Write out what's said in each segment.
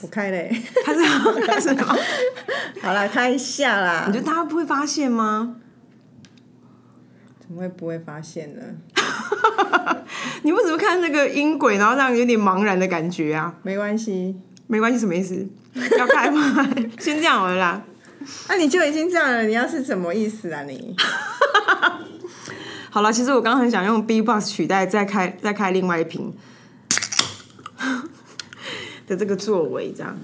我开嘞，开始了开始了吗？好啦，开一下啦你。觉得大家不会发现吗？怎么会不会发现呢？你为什么看那个音轨，然后让人有点茫然的感觉啊？没关系，没关系，什么意思？要开吗？先这样好了啦。那、你就已经这样了，你要是什么意思啊你？好了，其实我刚刚很想用 B-box 取代再开再开另外一瓶的这个作为，这样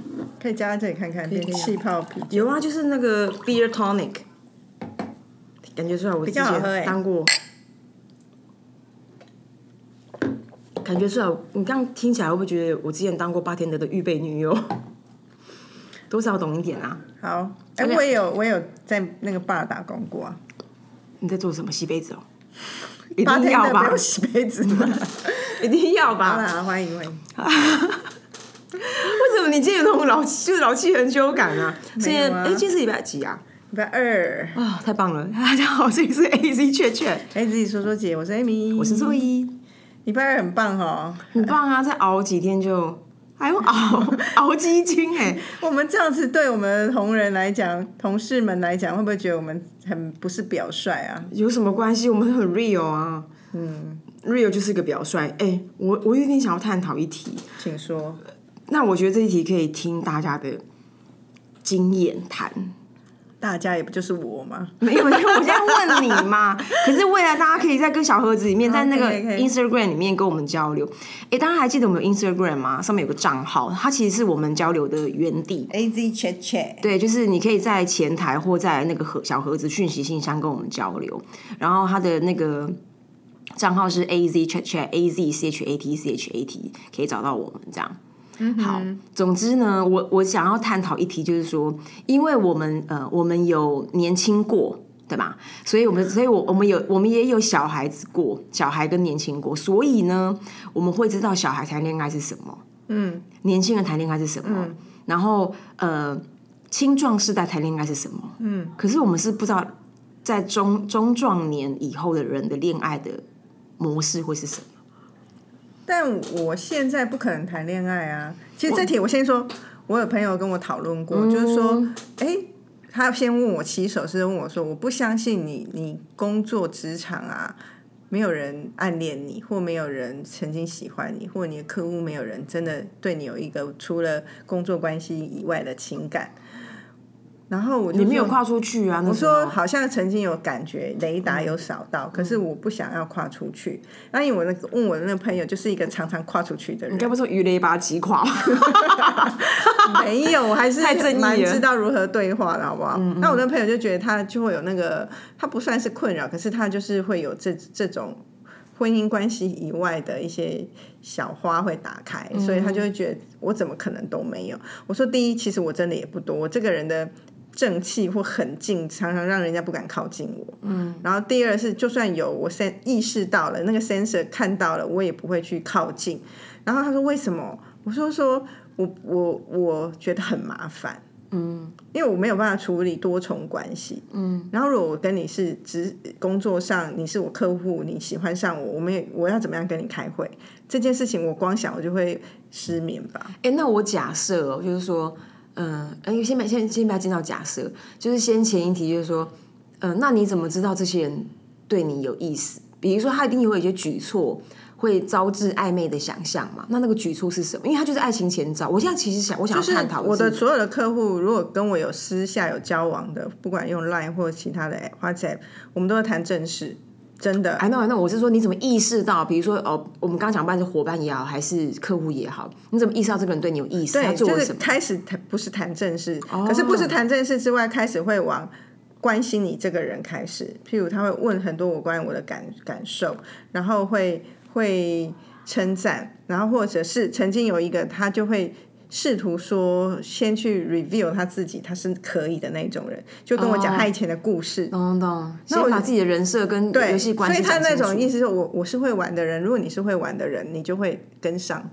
可以加在这里看看，变气泡啤酒。有啊，就是那个 Beer Tonic，感觉出来我之前当过，感觉出来你刚刚听起来会不会觉得我之前当过八天的的预备女友？多少懂一点啊？好，哎、我也有，我也有在那个 bar 打工过啊。你在做什么？洗杯子哦，一定要吧？洗杯子吗？一定要好吧？啦，欢迎欢迎。为什么你今天有那种老就是老气横秋感啊？今天哎，今天是礼拜几啊？礼拜二，啊、太棒了！大 家好，这里是 A Z 雀雀，哎，自己说说姐，我是 Amy，我是周一，礼拜二很棒哦。很棒啊！再熬几天就还用 熬 熬基金哎、我们这样子对我们同仁来讲，同事们来讲，会不会觉得我们很不是表率啊？有什么关系？我们很 real 啊，嗯，real 就是个表率。哎、我我有点想要探讨一题，请说。那我觉得这一题可以听大家的经验谈。大家也不就是我吗？没有，因为我现在问你嘛。可是未来大家可以在跟小盒子里面，在那个 Instagram 里面跟我们交流。哎，大家还记得我们有 Instagram 吗？上面有个账号，它其实是我们交流的原地。A Z chat chat，对，就是你可以在前台或在那个盒小盒子讯息信箱跟我们交流。然后它的那个账号是 A Z chat chat A Z C H A T C H A T，可以找到我们这样。好，总之呢，我我想要探讨一题，就是说，因为我们呃，我们有年轻过，对吧？所以我们，所以我我们有，我们也有小孩子过，小孩跟年轻过，所以呢，我们会知道小孩谈恋爱是什么，嗯，年轻人谈恋爱是什么，然后呃，青壮世代谈恋爱是什么，嗯，可是我们是不知道在中中壮年以后的人的恋爱的模式会是什么。但我现在不可能谈恋爱啊。其实这题我先说，我有朋友跟我讨论过，就是说，哎、他先问我起手是问我说，我不相信你，你工作职场啊，没有人暗恋你，或没有人曾经喜欢你，或你的客户没有人真的对你有一个除了工作关系以外的情感。然后我就你没有跨出去啊？我说好像曾经有感觉，雷达有扫到，可是我不想要跨出去。那因为我那个问我的那个朋友就是一个常常跨出去的人你，该不是鱼雷把他击垮吧？没有，我还是蛮知道如何对话的，好不好？那我那朋友就觉得他就会有那个，他不算是困扰，可是他就是会有这这种婚姻关系以外的一些小花会打开，嗯所以他就会觉得我怎么可能都没有？我说第一，其实我真的也不多，我这个人的。正气或狠劲，常常让人家不敢靠近我。嗯，然后第二是，就算有我 sen 意识到了那个 sensor 看到了，我也不会去靠近。然后他说为什么？我说说我我我觉得很麻烦，嗯，因为我没有办法处理多重关系，嗯，然后如果我跟你是职工作上你是我客户，你喜欢上我，我们也我要怎么样跟你开会这件事情，我光想我就会失眠吧。哎、那我假设哦，就是说，嗯、呃，哎，先把先先不要进到假设，就是先前一题，就是说，呃，那你怎么知道这些人对你有意思？比如说，他一定会有一些举措会招致暧昧的想象嘛？那那个举措是什么？因为他就是爱情前兆。我现在其实想，我想要探讨我的所有的客户，如果跟我有私下有交往的，不管用 Line 或者其他的 WhatsApp，我们都会谈正事，真的。哎，那那我是说，你怎么意识到？比如说，哦，我们刚刚讲，不管是伙伴也好，还是客户也好，你怎么意识到这个人对你有意思？他对，就是做了什么？哦开始谈不是谈正事，可是不是谈正事之外，开始会往关心你这个人开始。譬如他会问很多我关于我的感感受，然后会会称赞，然后或者是曾经有一个他就会。试图说先去 review 他自己，他是可以的那种人，就跟我讲他以前的故事。懂懂，先把自己的人设跟游戏关系所以他那种意思，思是我我是会玩的人，如果你是会玩的人，你就会跟上。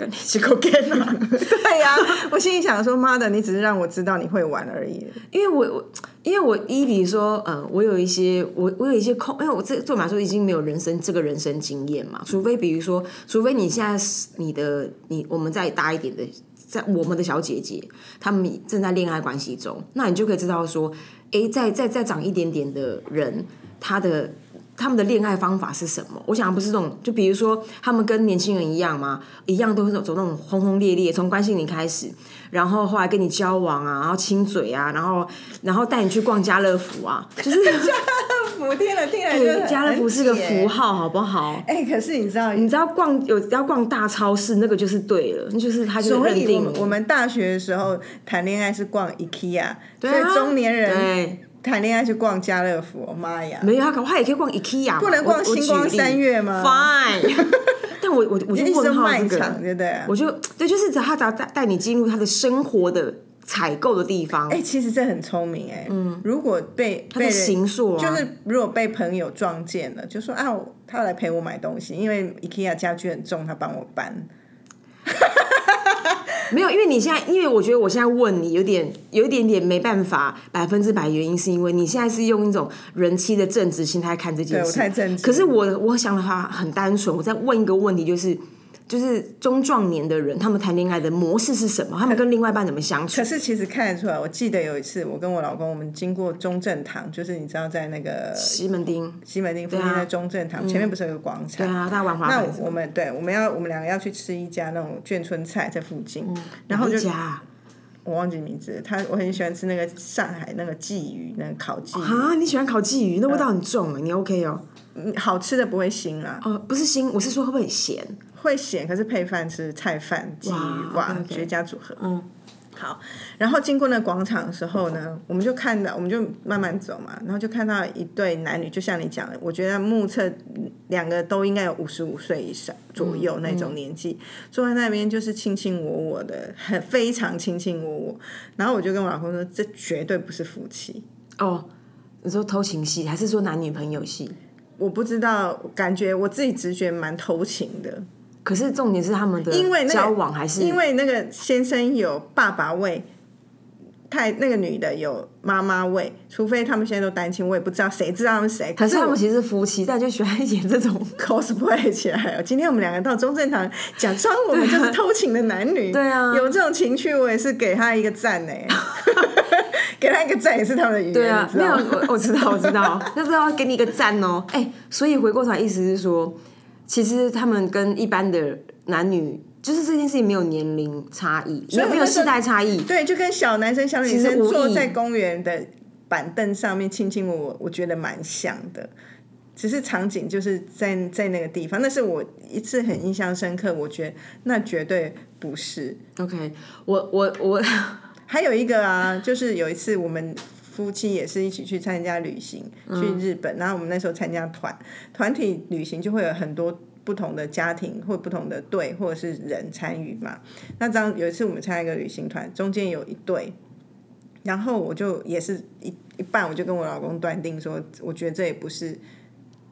跟你去 go get 啊！对呀、我心里想说，妈的，你只是让我知道你会玩而已。因为我我因为我一比如说，呃，我有一些我我有一些空，因为我这对我来说已经没有人生这个人生经验嘛，除非比如说，除非你现在是你的你我们再大一点的在我们的小姐姐，她们正在恋爱关系中，那你就可以知道说，诶，再再再长一点点的人，他的他们的恋爱方法是什么？我想不是这种，就比如说他们跟年轻人一样吗？一样都是走那种轰轰烈烈，从关心你开始，然后后来跟你交往啊，然后亲嘴啊，然后然后带你去逛家乐福啊，就是家乐福听了听了就家乐福是个符号。好不好？哎、可是你知道，你知道逛有要逛大超市，那个就是对了，那就是他就认定们我们大学的时候谈恋爱是逛 IKEA，、对啊所以中年人对谈恋爱去逛家乐福，我妈呀！没有他搞他也可以逛 IKEA，不能逛星光三月吗 Fine，但我我我就一直问号卖这个场，，对不对？我就对，就是他只要带带你进入他的生活的采购的地方，哎、其实这很聪明哎。嗯，如果被被就是如果被朋友撞见了，就说啊，他要来陪我买东西，因为 IKEA 家具很重，他帮我搬。没有，因为你现在，因为我觉得我现在问你有点有一点点没办法百分之百，原因是因为你现在是用一种人妻的正直心态看这件对事，我太正直。可是我我想的话很单纯，我在问一个问题，就是就是中壮年的人，他们谈恋爱的模式是什么？他们跟另外一半怎么相处可？是其实看得出来，我记得有一次我跟我老公，我们经过中正堂，就是你知道在那个西门町，西门町附近的中正堂、前面不是有个广场？对啊，大家玩滑那我们对我们要我们两个要去吃一家那种眷村菜在附近，然后就我忘记名字，他我很喜欢吃那个上海那个鲫鱼，那个烤鲫鱼，啊，你喜欢烤鲫鱼，那味道很重哎，你 OK 哦？嗯好吃的不会腥啊，哦，不是腥，我是说会不会很咸？会咸，可是配饭吃菜饭鲫鱼，绝佳组合。嗯。好，然后经过那广场的时候呢，我们就看到，我们就慢慢走嘛，然后就看到一对男女，就像你讲的，我觉得目测嗯两个都应该有五十五岁以上左右那种年纪，坐在那边就是卿卿我我的，很非常卿卿我我。然后我就跟我老公说，这绝对不是夫妻。哦，你说偷情戏还是说男女朋友戏？我不知道，感觉我自己直觉蛮偷情的，可是重点是他们的因为那个交往还是因为那个先生有爸爸味，太那个女的有妈妈味，除非他们现在都单亲，我也不知道，谁知道他们谁？可是我可是他们其实是夫妻，但就喜欢演这种。cosplay 起来哦。今天我们两个到中正堂，假装我们就是偷情的男女，对啊有这种情趣，我也是给他一个赞呢。给他一个赞也是他们的语言，对啊，没有，你知道？我我知道，我知道，就是要给你一个赞哦。哎、所以回过头来，意思是说，其实他们跟一般的男女，就是这件事情没有年龄差异，没有没有世代差异。对，就跟小男生、小女生坐在公园的板凳上面亲亲我我，我觉得蛮像的。只是场景就是在在那个地方，那是我一次很印象深刻。我觉得那绝对不是。OK，我我我，还有一个啊，就是有一次我们夫妻也是一起去参加旅行，去日本，然后我们那时候参加团团体旅行，就会有很多不同的家庭或不同的队或者是人参与嘛。那这样有一次我们参加一个旅行团，中间有一对，然后我就也是一一半，我就跟我老公断定说，我觉得这也不是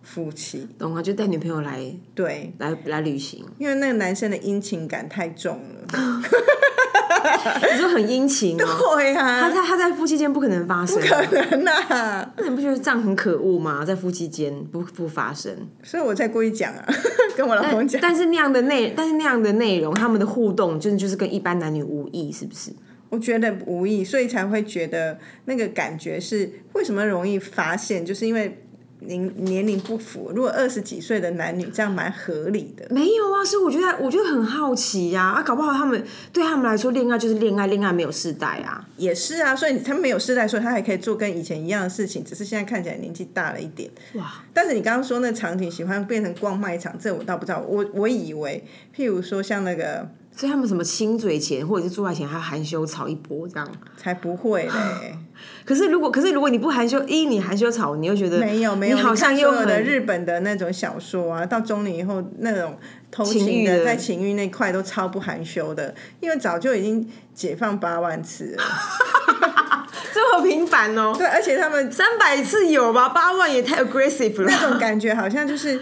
夫妻，懂啊，就带女朋友来对，来来旅行，因为那个男生的殷勤感太重了。你说很殷勤哦。对他啊，他他在夫妻间不可能发生、啊，可能啊。那你不觉得这样很可恶吗？在夫妻间不不发生，所以我才故意讲啊，跟我老公讲。但是那样的内，但是那样的内容，他们的互动，真的就是跟一般男女无异，是不是？我觉得无意，所以才会觉得那个感觉是为什么容易发现，就是因为年年龄不符。如果二十几岁的男女，这样蛮合理的。没有啊，所以我觉得我觉得很好奇呀、啊，搞不好他们对他们来说，恋爱就是恋爱，恋爱没有世代啊。也是啊，所以他没有世代，所以他还可以做跟以前一样的事情，只是现在看起来年纪大了一点。哇，但是你刚刚说那场景喜欢变成逛卖场，这我倒不知道。我我以为，譬如说像那个所以他们什么亲嘴前或者是做爱前还要含羞草一波这样。才不会嘞，可是如果可是如果你不含羞，一你含羞草，你又觉得没有没有，你好像看又有的日本的那种小说啊，到中年以后那种偷情的在情欲那块都超不含羞的，因为早就已经解放八万次了。这么频繁哦。对，而且他们三百次有吧？八万也太 aggressive 了。那种感觉好像就是。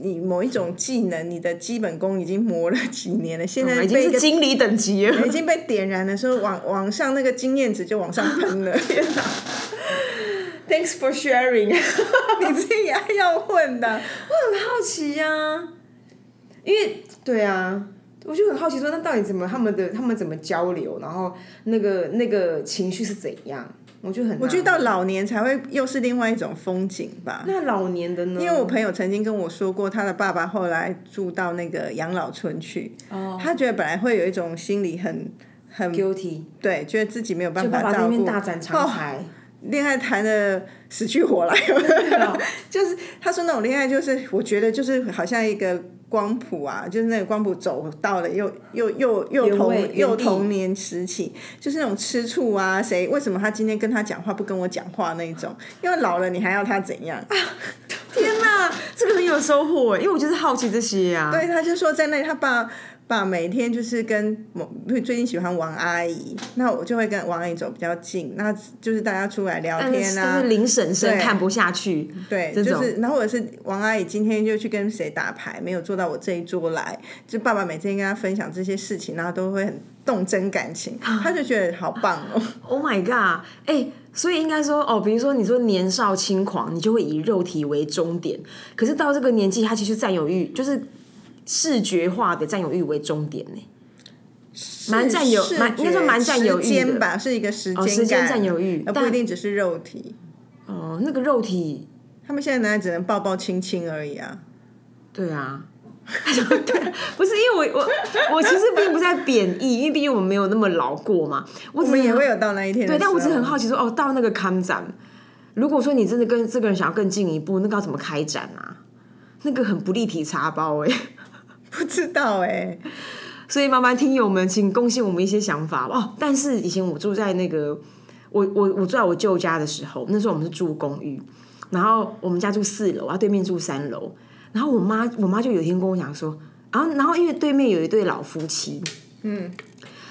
你某一种技能，你的基本功已经磨了几年了，现在已经是经理等级了。已经被点燃的时候，往往上那个经验值就往上喷了。天 哪！Thanks for sharing。你自己还要混的，我很好奇呀、因为对啊，我就很好奇说，那到底怎么他们的他们怎么交流，然后那个那个情绪是怎样？我就很我觉得到老年才会又是另外一种风景吧。那老年的呢？因为我朋友曾经跟我说过，他的爸爸后来住到那个养老村去，哦他觉得本来会有一种心理很很 guilty，对，觉得自己没有办爸爸法照顾，在那边大展长才。恋爱谈的死去活来，就是他说那种恋爱，就是我觉得就是好像一个光谱啊，就是那个光谱走到了又又又又童又童年时期，就是那种吃醋啊，谁为什么他今天跟他讲话不跟我讲话那种？因为老了你还要他怎样？天哪，这个很有收获因为我就是好奇这些啊。对，他就说在那他爸。爸每天就是跟某最近喜欢王阿姨，那我就会跟王阿姨走比较近，那就是大家出来聊天啊。就是林婶婶看不下去，对，就是然后或者是王阿姨今天就去跟谁打牌，没有坐到我这一桌来，就爸爸每天跟他分享这些事情，然后都会很动真感情，他就觉得好棒哦。Oh my god！哎，所以应该说哦，比如说你说年少轻狂，你就会以肉体为终点，可是到这个年纪，他其实占有欲就是。视觉化的占有欲为终点呢，蛮占有，蛮应该说蛮占有欲吧，是一个时间时间占有欲，而不一定只是肉体。哦，那个肉体，他们现在男人只能抱抱亲亲而已啊。对啊，对，不是因为我我我其实并不在贬义，因为毕竟我们没有那么老过嘛。我们也会有到那一天，对，但我只是很好奇说，哦，到那个看展，如果说你真的跟这个人想要更进一步，那个要怎么开展啊？那个很不立体茶包哎。不知道哎，所以妈妈听友们，请贡献我们一些想法哦。但是以前我住在那个，我我我住在我舅家的时候，那时候我们是住公寓，然后我们家住四楼，啊，对面住三楼，然后我妈我妈就有一天跟我讲说，然后然后因为对面有一对老夫妻，嗯。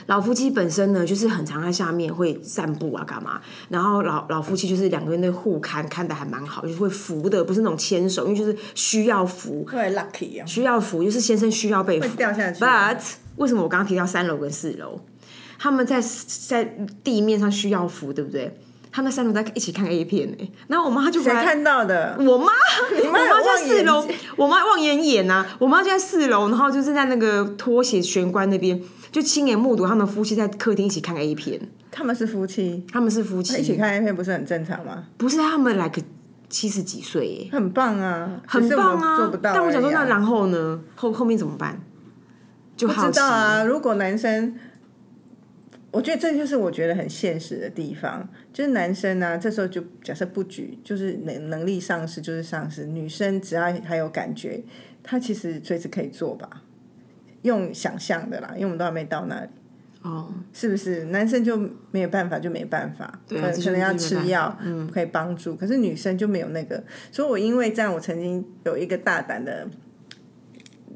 老夫妻本身呢，就是很常在下面会散步啊，干嘛？然后老老夫妻就是两个人的互看，看的还蛮好，就是会扶的，不是那种牵手，因为就是需要扶。对，lucky 啊。需要扶，就是先生需要被扶。掉下去。But 为什么我刚刚提到三楼跟四楼，他们在在地面上需要扶，对不对？他们三楼在一起看 A 片呢。然后我妈就谁看到的？我妈，我妈在四楼，我妈望眼眼呐，我妈就在四楼，然后就是在那个拖鞋玄关那边。就亲眼目睹他们夫妻在客厅一起看 A 片，他们是夫妻，他们是夫妻一起看 A 片不是很正常吗？不是，他们 like 七十几岁，很棒啊，很棒啊，做不到。但我想说，那然后呢？后后面怎么办？就不知道啊。如果男生，我觉得这就是我觉得很现实的地方，就是男生呢，这时候就假设不举，就是能能力丧失就是丧失。女生只要还有感觉，她其实随时可以做吧。用想象的啦，因为我们都还没到那里，哦，是不是？男生就没有办法，就没办法，可能可能要吃药，嗯，可以帮助。可是女生就没有那个，所以我因为这样，我曾经有一个大胆的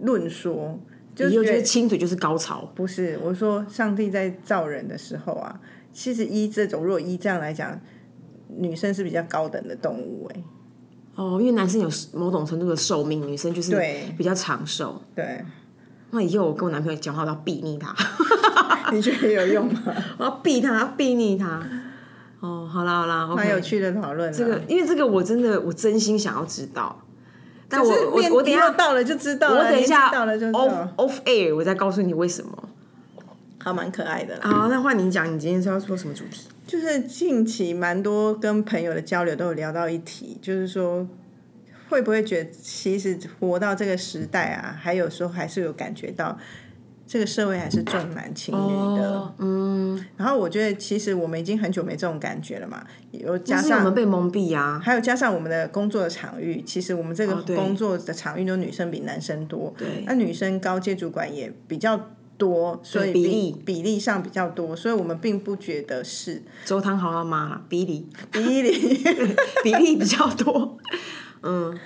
论说，就是觉得亲嘴就是高潮，不是？我说上帝在造人的时候啊，其实依这种，如果依这样来讲，女生是比较高等的动物，哎，哦，因为男生有某种程度的寿命，女生就是比较长寿，对。那以后我跟我男朋友讲话，我要避逆他。你觉得有用吗？我要避他，避逆他。哦，好啦好啦，蛮有趣的讨论。这个，因为这个我真的，我真心想要知道。但我我我等下到了就知道了。我等一下到了就 off off air，我再告诉你为什么。还蛮可爱的。好，那换你讲，你今天是要说什么主题？就是近期蛮多跟朋友的交流都有聊到一题，就是说。会不会觉得其实活到这个时代啊，还有时候还是有感觉到这个社会还是重男轻女的，嗯。然后我觉得其实我们已经很久没这种感觉了嘛，有加上我们被蒙蔽啊，还有加上我们的工作的场域，其实我们这个工作的场域都女生比男生多，对。那女生高阶主管也比较多，所以比例。比例上比较多，所以我们并不觉得是。周汤豪他妈比例。比例。比例比较多。嗯，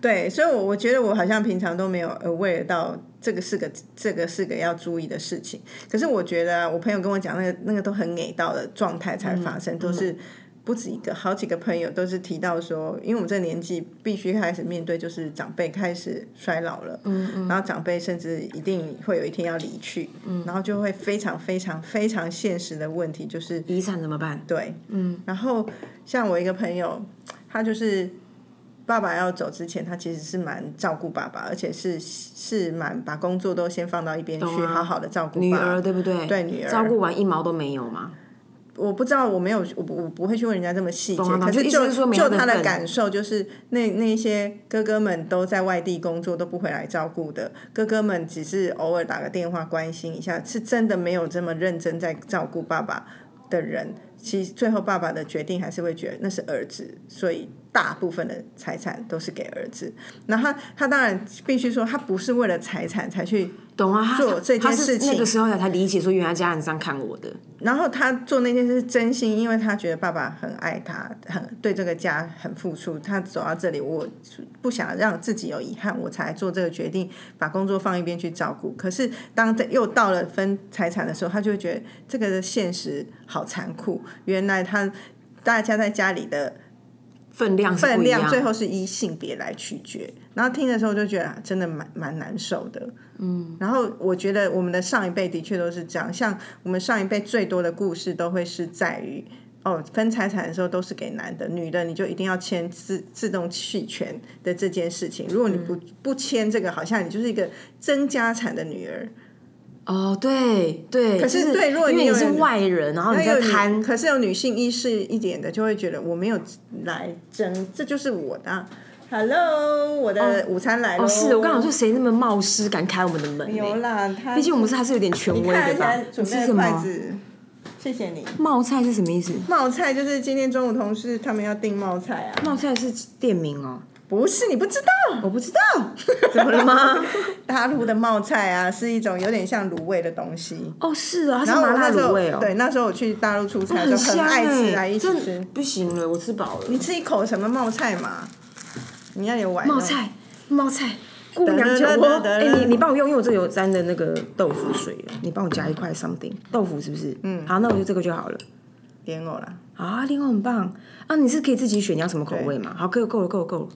对，所以，我我觉得我好像平常都没有 aware 到这个是个这个是个要注意的事情。可是我觉得我朋友跟我讲那个那个都很给到的状态才发生，都是不止一个，好几个朋友都是提到说，因为我们这个年纪必须开始面对，就是长辈开始衰老了，嗯嗯，然后长辈甚至一定会有一天要离去，嗯，然后就会非常非常非常现实的问题就是遗产怎么办？对，嗯，然后像我一个朋友，他就是。爸爸要走之前，他其实是蛮照顾爸爸，而且是是蛮把工作都先放到一边去，好好的照顾女儿，对不对？对女儿照顾完一毛都没有吗。我不知道，我没有，我不我不会去问人家这么细节。可是就就他的感受，就是那那些哥哥们都在外地工作，都不回来照顾的。哥哥们只是偶尔打个电话关心一下，是真的没有这么认真在照顾爸爸的人。其实最后爸爸的决定还是会觉得那是儿子，所以。大部分的财产都是给儿子，那他他当然必须说，他不是为了财产才去懂啊做这件事情。那个时候才理解说，原来家人这样看我的。然后他做那件事是真心，因为他觉得爸爸很爱他，很对这个家很付出。他走到这里，我不想让自己有遗憾，我才做这个决定，把工作放一边去照顾。可是当又到了分财产的时候，他就会觉得这个的现实好残酷。原来他大家在家里的。分量分量最后是依性别来取决，然后听的时候就觉得真的蛮蛮难受的，嗯，然后我觉得我们的上一辈的确都是这样，像我们上一辈最多的故事都会是在于哦分财产的时候都是给男的，女的你就一定要签自自动弃权的这件事情，如果你不不签这个，好像你就是一个争家产的女儿。哦，对对，可是对，如果你是外人，然后你在贪，可是有女性意识一点的，就会觉得我没有来争，这就是我的。Hello，我的午餐来了。哦，是我刚刚说谁那么冒失敢开我们的门？有啦，毕竟我们是还是有点权威的吧？准备筷子，谢谢你。冒菜是什么意思？冒菜就是今天中午同事他们要订冒菜啊。冒菜是店名哦。不是你不知道，我不知道，怎么了吗？大陆的冒菜啊，是一种有点像卤味的东西。哦，是啊，它是麻辣卤味哦。对，那时候我去大陆出差，就很爱吃来一起吃。不行了，我吃饱了。你吃一口什么冒菜嘛？你要有碗。冒菜，冒菜，姑娘酒窝。哎，你你帮我用，因为我这有沾的那个豆腐水，你帮我加一块 something 豆腐是不是？嗯，好，那我就这个就好了。莲藕啦。啊，莲藕很棒啊！你是可以自己选你要什么口味嘛？好，够够了，够了，够了。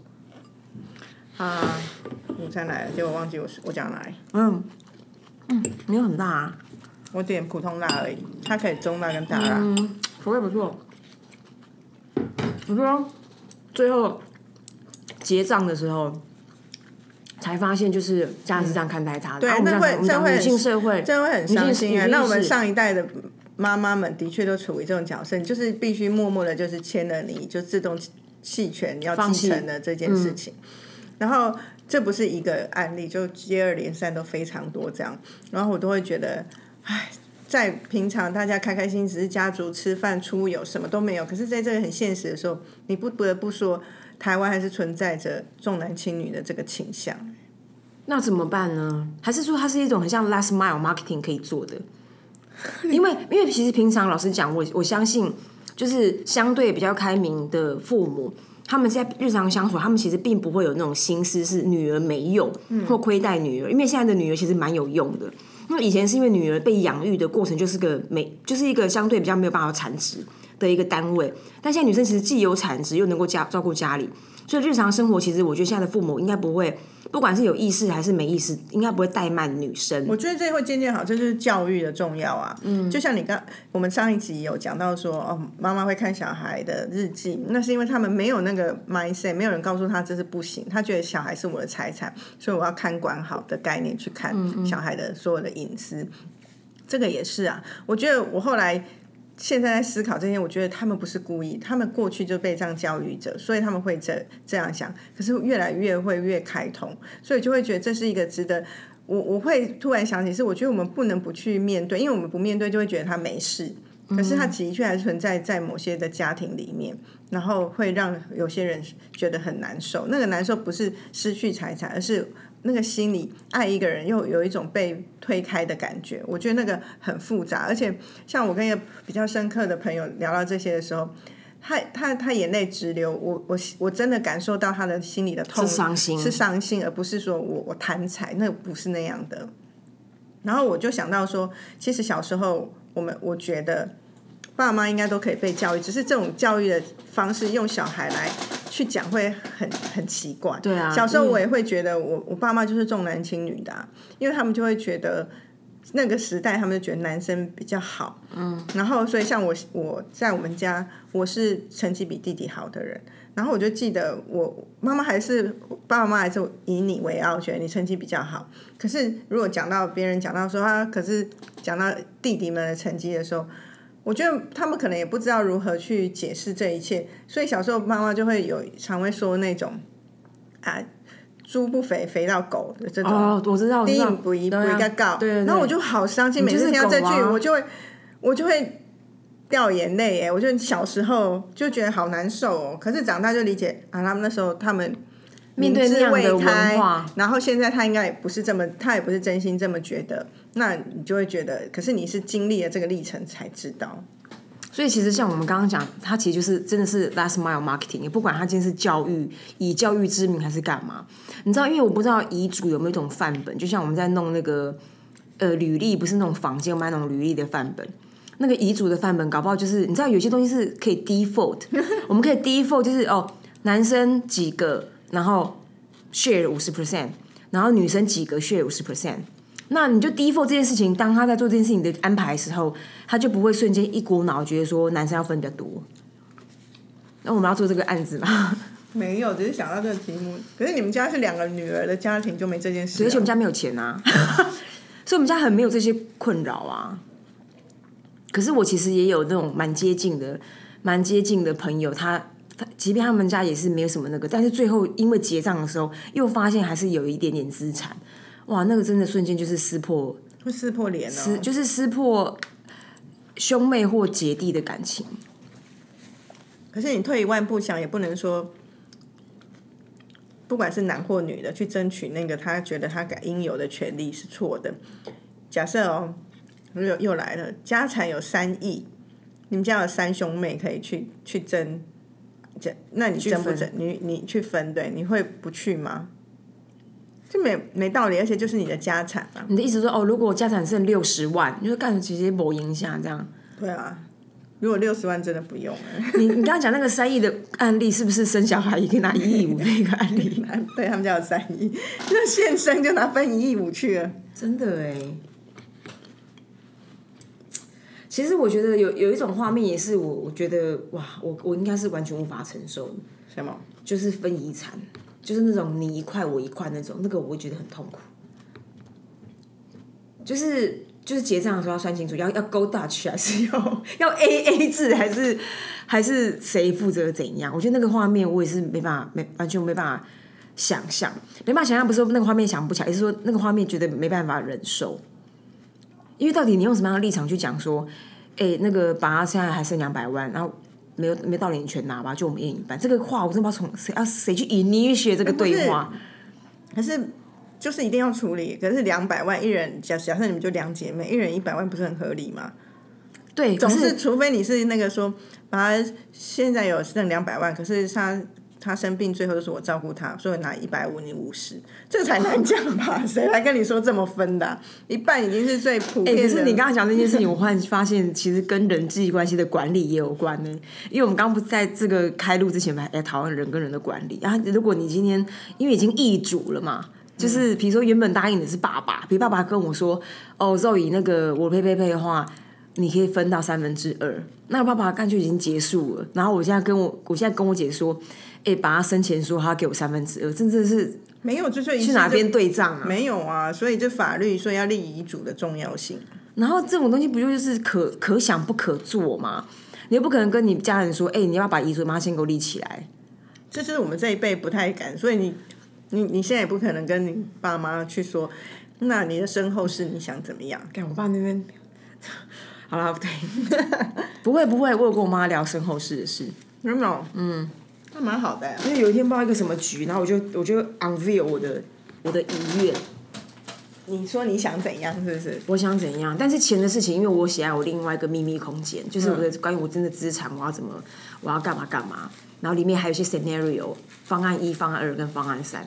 啊，午餐来了，结果忘记我我讲哪里。嗯嗯，没有很大啊，我点普通辣而已。它可以中辣跟大辣，口味不错。我说最后结账的时候，才发现就是家人是这样看待他的。对，那会这会女性社会，这会很伤心啊。那我们上一代的妈妈们的确都处于这种角色，就是必须默默的，就是签了你就自动弃权要继承的这件事情。然后这不是一个案例，就接二连三都非常多这样，然后我都会觉得，唉，在平常大家开开心，只是家族吃饭出游，什么都没有。可是在这个很现实的时候，你不得不说，台湾还是存在着重男轻女的这个倾向。那怎么办呢？还是说它是一种很像 last mile marketing 可以做的？因为 因为其实平常老实讲，我我相信就是相对比较开明的父母。他们在日常相处，他们其实并不会有那种心思是女儿没用或亏待女儿，因为现在的女儿其实蛮有用的。那以前是因为女儿被养育的过程就是个没，就是一个相对比较没有办法产值的一个单位，但现在女生其实既有产值又能够家照顾家里，所以日常生活其实我觉得现在的父母应该不会。不管是有意识还是没意识，应该不会怠慢女生。我觉得这会渐渐好，这就是教育的重要啊。嗯，就像你刚我们上一集有讲到说，哦，妈妈会看小孩的日记，那是因为他们没有那个 mindset，没有人告诉他这是不行，他觉得小孩是我的财产，所以我要看管好的概念去看小孩的所有的隐私。这个也是啊，我觉得我后来。现在在思考这些，我觉得他们不是故意，他们过去就被这样教育着，所以他们会这这样想。可是越来越会越开通，所以就会觉得这是一个值得我我会突然想起，是我觉得我们不能不去面对，因为我们不面对就会觉得他没事。可是他的确还存在在某些的家庭里面，然后会让有些人觉得很难受。那个难受不是失去财产，而是。那个心里爱一个人，又有一种被推开的感觉，我觉得那个很复杂。而且，像我跟一个比较深刻的朋友聊到这些的时候，他他他眼泪直流，我我我真的感受到他的心里的痛，是伤心，是伤心，而不是说我我贪财，那不是那样的。然后我就想到说，其实小时候我们我觉得爸妈应该都可以被教育，只是这种教育的方式用小孩来。去讲会很很奇怪，对啊。小时候我也会觉得我我爸妈就是重男轻女的，因为他们就会觉得那个时代他们就觉得男生比较好，嗯，然后所以像我我在我们家我是成绩比弟弟好的人，然后我就记得我妈妈还是爸爸妈妈还是以你为傲，觉得你成绩比较好。可是如果讲到别人讲到说啊，可是讲到弟弟们的成绩的时候，我觉得他们可能也不知道如何去解释这一切，所以小时候妈妈就会有常会说那种啊。猪不肥，肥到狗的这种。哦，我知道，我知道。不一不应该告。对对。然后我就好伤心，每次听到这句，我就会我就会掉眼泪。哎，我就小时候就觉得好难受哦。可是长大就理解啊，他们那时候他们面对那样的文化，然后现在他应该也不是这么，他也不是真心这么觉得。那你就会觉得，可是你是经历了这个历程才知道。所以其实像我们刚刚讲，他其实就是真的是 last mile marketing，也不管他今天是教育以教育之名还是干嘛，你知道？因为我不知道遗嘱有没有一种范本，就像我们在弄那个呃履历，不是那种房间买那种履历的范本，那个遗嘱的范本，搞不好就是你知道有些东西是可以 default，我们可以 default 就是哦男生几个，然后 share 五十 percent，然后女生几个 share 五十 percent。那你就 default 这件事情，当他在做这件事情的安排的时候，他就不会瞬间一股脑觉得说男生要分比较多。那我们要做这个案子吗？没有，只是想到这个题目。可是你们家是两个女儿的家庭，就没这件事。而且我们家没有钱啊，所以我们家很没有这些困扰啊。可是我其实也有那种蛮接近的、蛮接近的朋友，他他即便他们家也是没有什么那个，但是最后因为结账的时候，又发现还是有一点点资产。哇，那个真的瞬间就是撕破，会撕破脸哦，就是撕破兄妹或姐弟的感情。可是你退一万步想，也不能说，不管是男或女的去争取那个他觉得他该应有的权利是错的。假设哦，又又来了，家产有三亿，你们家有三兄妹可以去去争，这那你争不争？你你去分对，你会不去吗？就没没道理，而且就是你的家产啊！你的意思说，哦，如果我家产剩六十万，你就干直接某影响这样？对啊，如果六十万真的不用了。你你刚刚讲那个三亿的案例，是不是生小孩也可以拿一亿五那个案例？对他们家有三亿，那现生就拿分一亿五去了。真的哎，其实我觉得有有一种画面也是我我觉得哇，我我应该是完全无法承受的。什么？就是分遗产。就是那种你一块我一块那种，那个我会觉得很痛苦。就是就是结账的时候要算清楚，要要 go Dutch 还是要要 A A 制，还是还是谁负责怎样？我觉得那个画面我也是没办法，没完全没办法想象，没办法想象。不是说那个画面想不起来，是说那个画面觉得没办法忍受。因为到底你用什么样的立场去讲说，哎，那个把他现在还剩两百万，然后。没有没道理，你全拿吧，就我们一人一半。这个话我真不知道从谁啊谁去引你学这个对话。可是就是一定要处理。可是两百万一人，假假设你们就两姐妹，一人一百万，不是很合理吗？对，总是除非你是那个说，把他现在有剩两百万，可是他。他生病，最后就是我照顾他，所以拿一百五，你五十，这才难讲吧？谁来跟你说这么分的？一半已经是最普遍的。可是你刚刚讲这件事情，我忽然发现，其实跟人际关系的管理也有关呢。因为我们刚刚不是在这个开录之前还在讨论人跟人的管理。然后，如果你今天因为已经易主了嘛，就是比如说原本答应的是爸爸，比爸爸跟我说，哦，肉以那个我呸呸呸的话，你可以分到三分之二，那爸爸干脆已经结束了。然后我现在跟我，我现在跟我姐说。哎，把他生前说他给我三分之二，真的是没有，就是去哪边对账啊？没有啊，所以这法律说要立遗嘱的重要性。然后这种东西不就是可可想不可做吗？你又不可能跟你家人说，哎，你要把遗嘱妈先给我立起来。这是我们这一辈不太敢，所以你你你现在也不可能跟你爸妈去说，那你的身后事你想怎么样？看我爸那边，好了，不对，不会不会，我有跟我妈聊身后事的事，有没有？嗯。那蛮好的，因为有一天报一个什么局，然后我就我就 unveil 我的我的遗愿。你说你想怎样，是不是？我想怎样，但是钱的事情，因为我喜爱我另外一个秘密空间，就是我的关于我真的资产，我要怎么，我要干嘛干嘛。然后里面还有一些 scenario，方案一、方案二跟方案三。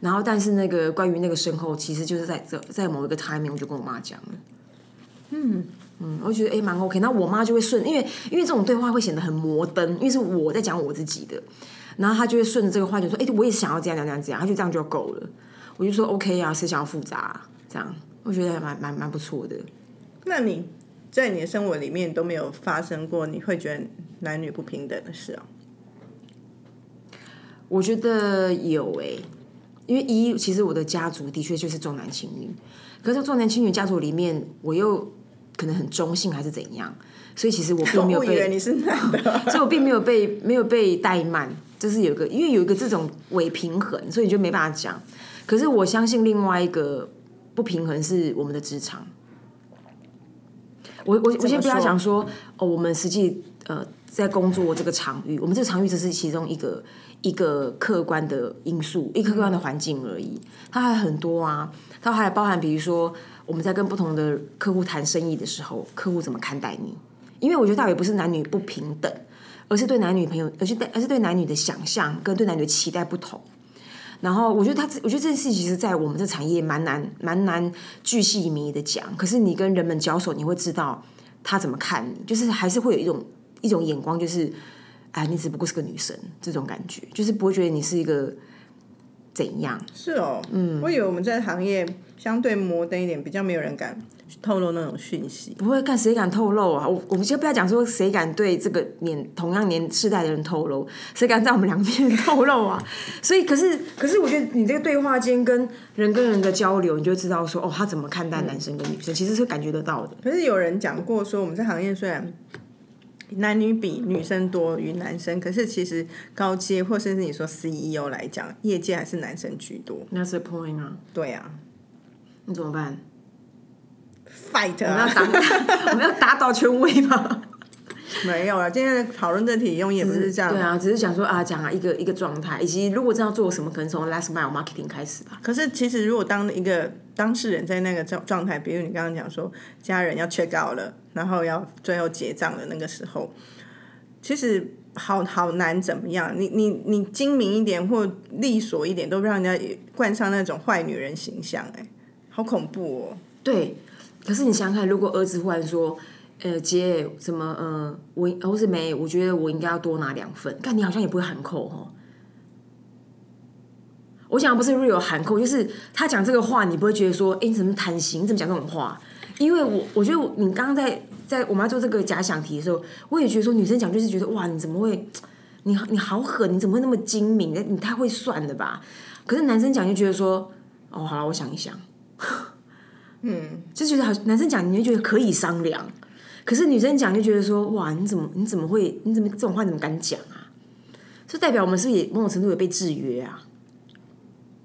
然后，但是那个关于那个身后，其实就是在在在某一个 timing，我就跟我妈讲了。嗯。嗯，我觉得哎蛮 OK，那我妈就会顺，因为因为这种对话会显得很摩登，因为是我在讲我自己的，然后她就会顺着这个话就说，哎，我也想要这样这样这样，她就这样就够了。我就说 OK 啊，谁想要复杂这样？我觉得还蛮蛮蛮不错的。那你在你的生活里面都没有发生过你会觉得男女不平等的事哦？我觉得有诶、因为一其实我的家族的确就是重男轻女，可是重男轻女家族里面，我又可能很中性还是怎样，所以其实我并没有被，你是男的，所以我并没有被没有被怠慢，就是有一个因为有一个这种伪平衡，所以你就没办法讲。可是我相信另外一个不平衡是我们的职场。我我我先不要讲说哦，我们实际呃在工作这个场域，我们这个场域只是其中一个一个客观的因素，一个客观的环境而已。它还很多啊，它还包含比如说我们在跟不同的客户谈生意的时候，客户怎么看待你？因为我觉得倒也不是男女不平等，而是对男女朋友，而是对而是对男女的想象跟对男女的期待不同。然后我觉得他，我觉得这件事其实，在我们这产业蛮难蛮难巨细靡遗的讲。可是你跟人们交手，你会知道他怎么看你，就是还是会有一种一种眼光，就是哎，你只不过是个女生这种感觉，就是不会觉得你是一个怎样。是哦，嗯，我以为我们在行业相对摩登一点，比较没有人敢透露那种讯息。不会看谁敢透露啊？我我们先不要讲说谁敢对这个年同样年世代的人透露，谁敢在我们两边透露啊？所以，可是可是，我觉得你这个对话间跟人跟人的交流，你就知道说哦，他怎么看待男生跟女生，其实是感觉得到的。可是有人讲过说，我们这行业虽然男女比女生多于男生，可是其实高阶或甚至你说 CEO 来讲，业界还是男生居多。那是 point 啊，对啊你怎么办？，fight 我们要啊！打，我们要打倒权威吗？没有啊，今天的讨论这题用意也不是这样。对啊，只是讲说啊，讲啊一个一个状态，以及如果真要做什么，可能从 last mile marketing 开始吧。可是其实如果当一个当事人在那个状状态，比如你刚刚讲说家人要 check out 了，然后要最后结账的那个时候，其实好好难怎么样？你你你精明一点或利索一点，都让人家冠上那种坏女人形象、哎，好恐怖哦！对，可是你想想看，如果儿子忽然说，呃，姐，什么，呃，我或是没，我觉得我应该要多拿两份，但你好像也不会喊扣哦。我想不是 real 喊扣，就是他讲这个话，你不会觉得说，哎、你怎么贪心？你怎么讲这种话？因为我我觉得你刚刚在在我妈做这个假想题的时候，我也觉得说女生讲就是觉得哇，你怎么会，你你好狠，你怎么会那么精明？你太会算了吧？可是男生讲就觉得说，哦，好了，我想一想。就觉得好，男生讲你就觉得可以商量，可是女生讲就觉得说，哇，你怎么你怎么会你怎么这种话你怎么敢讲啊？就代表我们是不是也某种程度也被制约啊？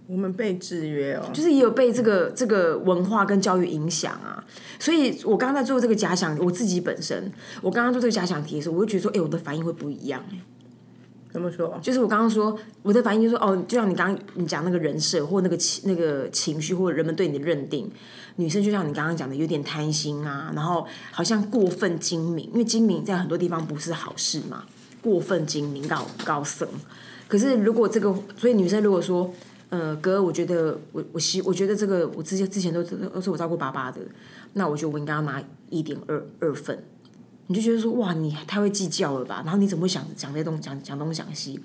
我们被制约哦，就是也有被这个这个文化跟教育影响啊。所以我刚刚在做这个假想，我自己本身，我刚刚做这个假想题的时候，我就觉得说，哎、我的反应会不一样、怎么说？就是我刚刚说，我的反应就是说，哦，就像你刚刚你讲那个人设或那个情那个情绪，或人们对你的认定，女生就像你刚刚讲的，有点贪心啊，然后好像过分精明，因为精明在很多地方不是好事嘛，过分精明高高僧。可是如果这个，所以女生如果说，呃，哥，我觉得我我希我觉得这个我之前之前都都是我照顾爸爸的，那我觉得我应该要拿一点二二份。你就觉得说哇，你太会计较了吧？然后你怎么会想讲这些东讲讲东讲西？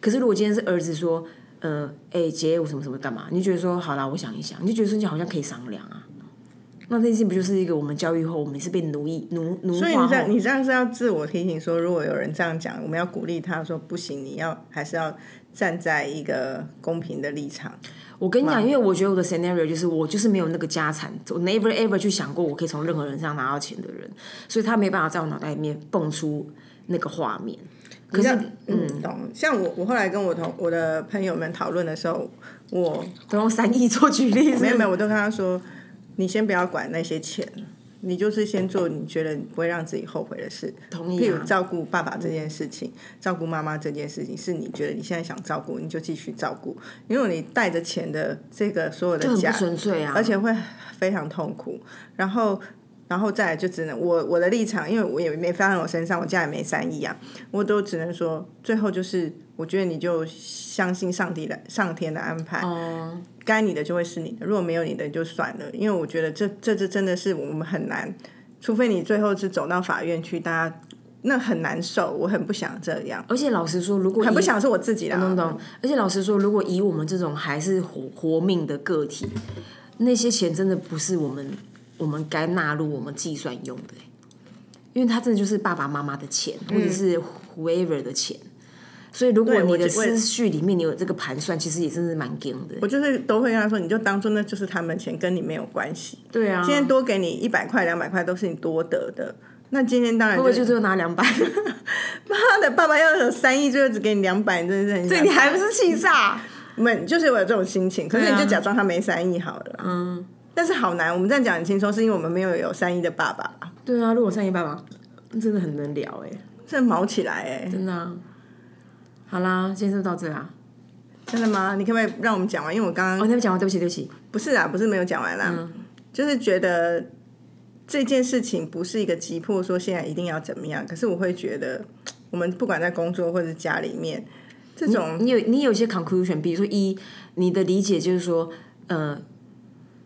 可是如果今天是儿子说，呃，哎、姐，我什么什么干嘛？你就觉得说好啦，我想一想，你就觉得说你好像可以商量啊。那这件事情不就是一个我们教育后，我们是被奴役奴奴所以你这样你这样是要自我提醒说，如果有人这样讲，我们要鼓励他说不行，你要还是要站在一个公平的立场。我跟你讲，因为我觉得我的 scenario 就是我就是没有那个家产，我 never ever 去想过我可以从任何人身上拿到钱的人，所以他没办法在我脑袋里面蹦出那个画面。可是，嗯，懂。像我，我后来跟我同我的朋友们讨论的时候，我都用三亿做举例，没有没有，我都跟他说，你先不要管那些钱，你就是先做你觉得你不会让自己后悔的事。同意啊。譬如照顾爸爸这件事情，照顾妈妈这件事情，是你觉得你现在想照顾，你就继续照顾，因为你带着钱的这个所有的很家纯粹啊，而且会非常痛苦。然后，然后再来就只能我我的立场，因为我也没发生我身上，我家也没三亿啊，我都只能说，最后就是我觉得你就相信上帝的上天的安排，哦，该你的就会是你的，如果没有你的就算了，因为我觉得这这这真的是我们很难，除非你最后是走到法院去，大家那很难受，我很不想这样，而且老实说，如果很不想是我自己啦，懂懂。而且老实说，如果以我们这种还是活活命的个体，那些钱真的不是我们我们该纳入我们计算用的欸，因为他真的就是爸爸妈妈的钱，或者是 whoever 的钱。所以，如果你的思绪里面你有这个盘算，其实也真是蛮硬的。我就是都会跟他说，你就当做那就是他们钱，跟你没有关系。对啊，今天多给你一百块、两百块都是你多得的。那今天当然不会就只有拿两百？妈的，爸爸要有三亿，最后只给你两百，你真的是很对你还不是气炸？没，就是我有这种心情。可是你就假装他没三亿好了。嗯。但是好难，我们这样讲很轻松，是因为我们没有有三亿的爸爸，对啊，如果三亿爸爸真的很能聊哎、这毛起来哎、真的、啊。好啦，今天是不是到这啊？真的吗？你可不可以让我们讲完？因为我刚刚哦，你没讲完，对不起，对不起。不是啊，不是没有讲完啦，就是觉得这件事情不是一个急迫，说现在一定要怎么样。可是我会觉得，我们不管在工作或者家里面，这种你有你有一些 conclusion，比如说一，你的理解就是说，呃，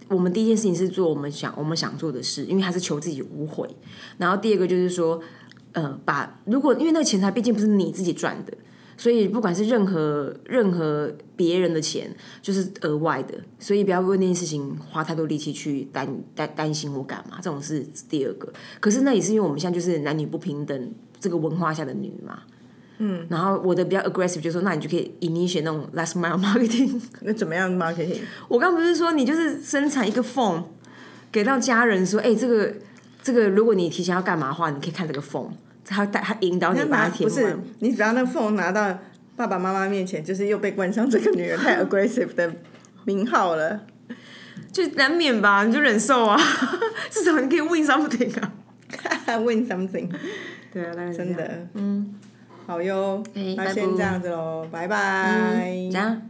我们第一件事情是做我们想我们想做的事，因为他是求自己无悔。然后第二个就是说，呃，把如果因为那个钱财毕竟不是你自己赚的，所以不管是任何任何别人的钱，就是额外的，所以不要为那件事情花太多力气去担担担心或干嘛，这种是第二个。可是那也是因为我们现在就是男女不平等这个文化下的女嘛。嗯，然后我的比较 aggressive 就是说，那你就可以 initiate 那种 last mile marketing。那怎么样 marketing？我刚不是说你就是生产一个 phone 给到家人说，哎、这个这个，如果你提前要干嘛的话，你可以看这个 phone，他带他引导你把它填不是。你只要那 phone 拿到爸爸妈妈面前，就是又被冠上这个女人 太 aggressive 的名号了。就难免吧，你就忍受啊，至少你可以 win something 啊。Win something，对啊，真的，嗯，好哟，那先这样子喽，拜拜。这样。